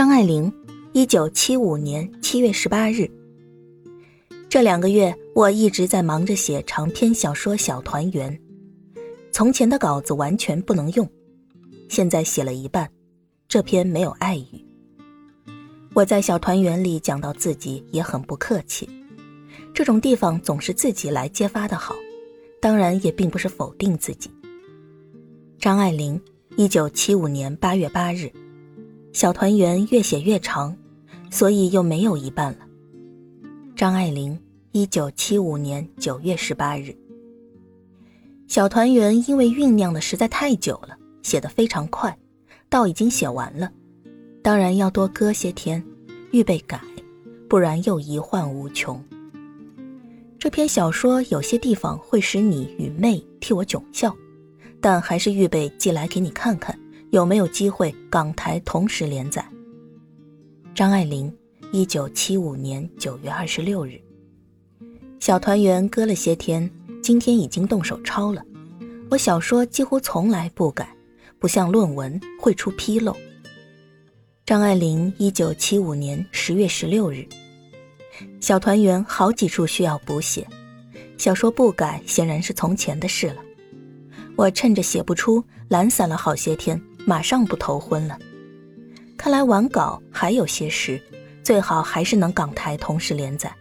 张爱玲，一九七五年七月十八日。这两个月，我一直在忙着写长篇小说《小团圆》，从前的稿子完全不能用，现在写了一半，这篇没有爱语。我在《小团圆》里讲到自己也很不客气，这种地方总是自己来揭发的好，当然也并不是否定自己。张爱玲，一九七五年八月八日。小团圆越写越长，所以又没有一半了。张爱玲，一九七五年九月十八日。小团圆因为酝酿的实在太久了，写得非常快，到已经写完了，当然要多搁些天，预备改，不然又遗患无穷。这篇小说有些地方会使你与妹替我窘笑，但还是预备寄来给你看看。有没有机会港台同时连载？张爱玲，一九七五年九月二十六日。小团圆搁了些天，今天已经动手抄了。我小说几乎从来不改，不像论文会出纰漏。张爱玲，一九七五年十月十六日。小团圆好几处需要补写，小说不改显然是从前的事了。我趁着写不出，懒散了好些天。马上不头昏了，看来完稿还有些时，最好还是能港台同时连载。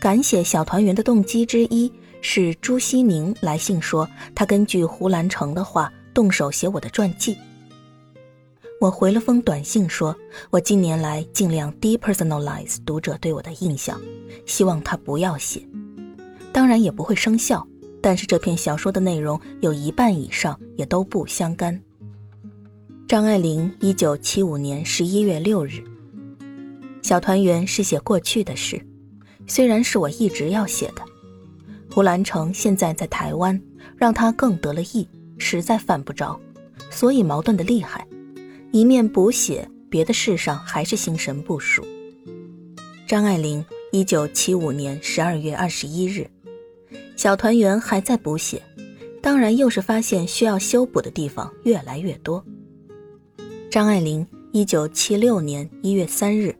敢写《小团圆》的动机之一是朱西宁来信说，他根据胡兰成的话动手写我的传记。我回了封短信说，我近年来尽量 depersonalize 读者对我的印象，希望他不要写，当然也不会生效。但是这篇小说的内容有一半以上也都不相干。张爱玲，一九七五年十一月六日。小团圆是写过去的事，虽然是我一直要写的。胡兰成现在在台湾，让他更得了意，实在犯不着，所以矛盾的厉害。一面补写，别的事上还是心神不属。张爱玲，一九七五年十二月二十一日。小团圆还在补写，当然又是发现需要修补的地方越来越多。张爱玲，一九七六年一月三日，《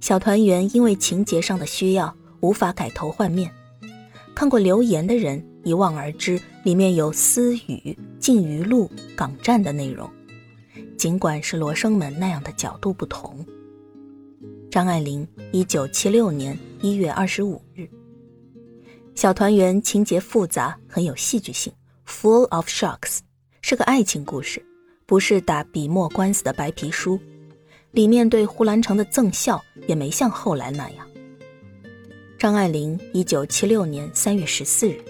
小团圆》因为情节上的需要，无法改头换面。看过留言的人一望而知，里面有私语、禁渔路、港站的内容。尽管是罗生门那样的角度不同。张爱玲，一九七六年一月二十五日，《小团圆》情节复杂，很有戏剧性，full of shocks，是个爱情故事。不是打笔墨官司的白皮书，里面对胡兰成的赠笑也没像后来那样。张爱玲，一九七六年三月十四日。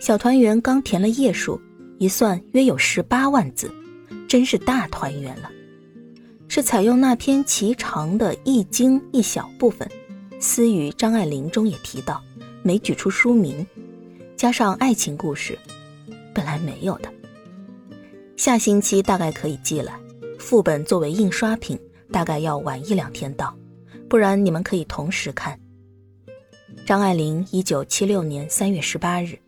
小团圆刚填了页数，一算约有十八万字，真是大团圆了。是采用那篇奇长的《易经》一小部分，私语张爱玲中也提到，没举出书名，加上爱情故事，本来没有的。下星期大概可以寄来，副本作为印刷品，大概要晚一两天到，不然你们可以同时看。张爱玲，一九七六年三月十八日，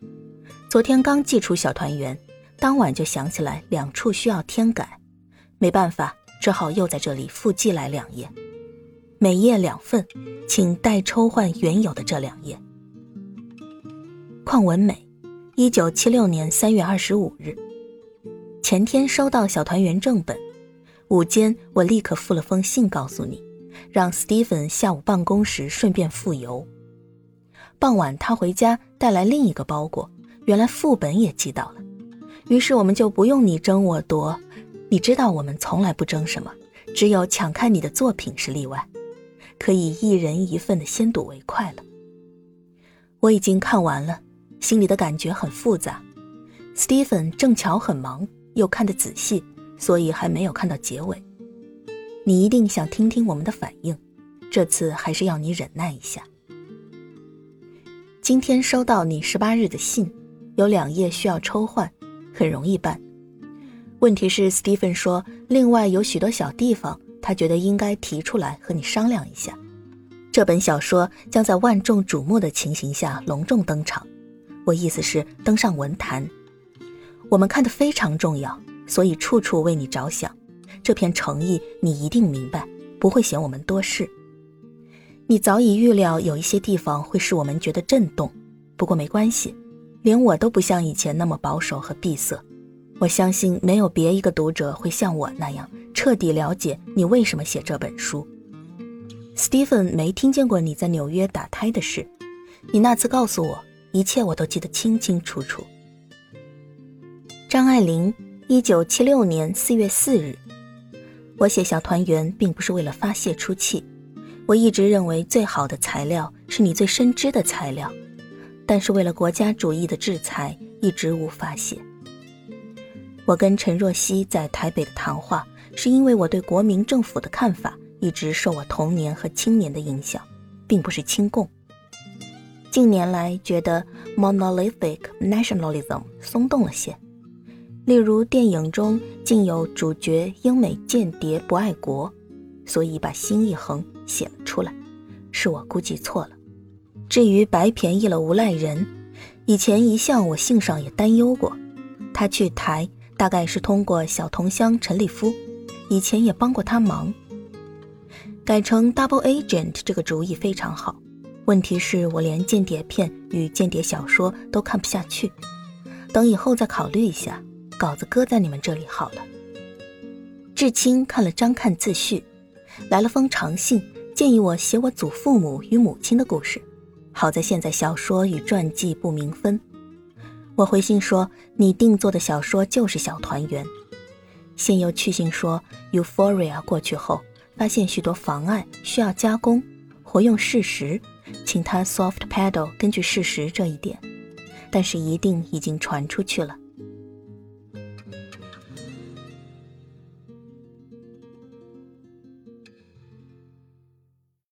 昨天刚寄出小团圆，当晚就想起来两处需要添改，没办法，只好又在这里复寄来两页，每页两份，请代抽换原有的这两页。邝文美，一九七六年三月二十五日。前天收到小团圆正本，午间我立刻附了封信告诉你，让 Stephen 下午办公时顺便复邮。傍晚他回家带来另一个包裹，原来副本也寄到了，于是我们就不用你争我夺。你知道我们从来不争什么，只有抢看你的作品是例外，可以一人一份的先睹为快了。我已经看完了，心里的感觉很复杂。Stephen 正巧很忙。又看得仔细，所以还没有看到结尾。你一定想听听我们的反应，这次还是要你忍耐一下。今天收到你十八日的信，有两页需要抽换，很容易办。问题是，Stephen 说，另外有许多小地方，他觉得应该提出来和你商量一下。这本小说将在万众瞩目的情形下隆重登场，我意思是登上文坛。我们看得非常重要，所以处处为你着想，这片诚意你一定明白，不会嫌我们多事。你早已预料有一些地方会使我们觉得震动，不过没关系，连我都不像以前那么保守和闭塞。我相信没有别一个读者会像我那样彻底了解你为什么写这本书。Stephen 没听见过你在纽约打胎的事，你那次告诉我一切，我都记得清清楚楚。张爱玲，一九七六年四月四日。我写小团圆并不是为了发泄出气，我一直认为最好的材料是你最深知的材料，但是为了国家主义的制裁，一直无法写。我跟陈若曦在台北的谈话，是因为我对国民政府的看法一直受我童年和青年的影响，并不是亲共。近年来觉得 monolithic nationalism 松动了些。例如，电影中竟有主角英美间谍不爱国，所以把心一横写了出来，是我估计错了。至于白便宜了无赖人，以前一向我信上也担忧过，他去台大概是通过小同乡陈立夫，以前也帮过他忙。改成 double agent 这个主意非常好，问题是我连间谍片与间谍小说都看不下去，等以后再考虑一下。稿子搁在你们这里好了。至清看了张看自序，来了封长信，建议我写我祖父母与母亲的故事。好在现在小说与传记不明分。我回信说，你定做的小说就是小团圆。现又去信说，Euphoria 过去后，发现许多妨碍，需要加工，活用事实，请他 soft pedal 根据事实这一点。但是一定已经传出去了。